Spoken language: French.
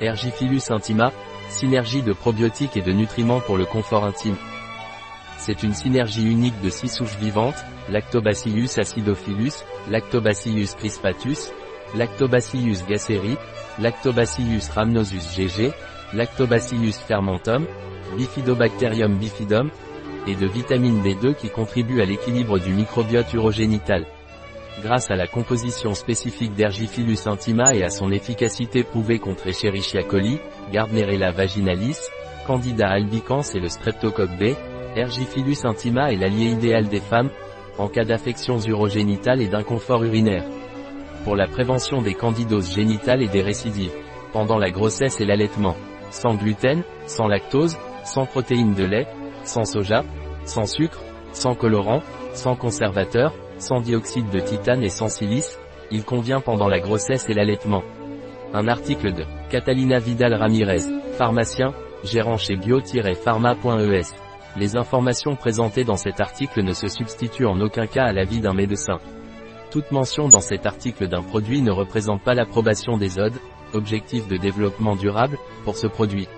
Ergifilus intima, synergie de probiotiques et de nutriments pour le confort intime. C'est une synergie unique de six souches vivantes, Lactobacillus acidophilus, Lactobacillus crispatus, Lactobacillus gasseri, Lactobacillus rhamnosus GG, Lactobacillus fermentum, Bifidobacterium bifidum, et de vitamine B2 qui contribuent à l'équilibre du microbiote urogénital. Grâce à la composition spécifique d'Ergifilus intima et à son efficacité prouvée contre Escherichia coli, Gardnerella vaginalis, Candida albicans et le Streptocoque B, Ergifilus intima est l'allié idéal des femmes, en cas d'affections urogénitales et d'inconfort urinaire. Pour la prévention des candidoses génitales et des récidives. Pendant la grossesse et l'allaitement. Sans gluten, sans lactose, sans protéines de lait, sans soja, sans sucre, sans colorant, sans conservateur, sans dioxyde de titane et sans silice, il convient pendant la grossesse et l'allaitement. Un article de Catalina Vidal Ramirez, pharmacien, gérant chez bio-pharma.es. Les informations présentées dans cet article ne se substituent en aucun cas à l'avis d'un médecin. Toute mention dans cet article d'un produit ne représente pas l'approbation des ODE, objectifs de développement durable, pour ce produit.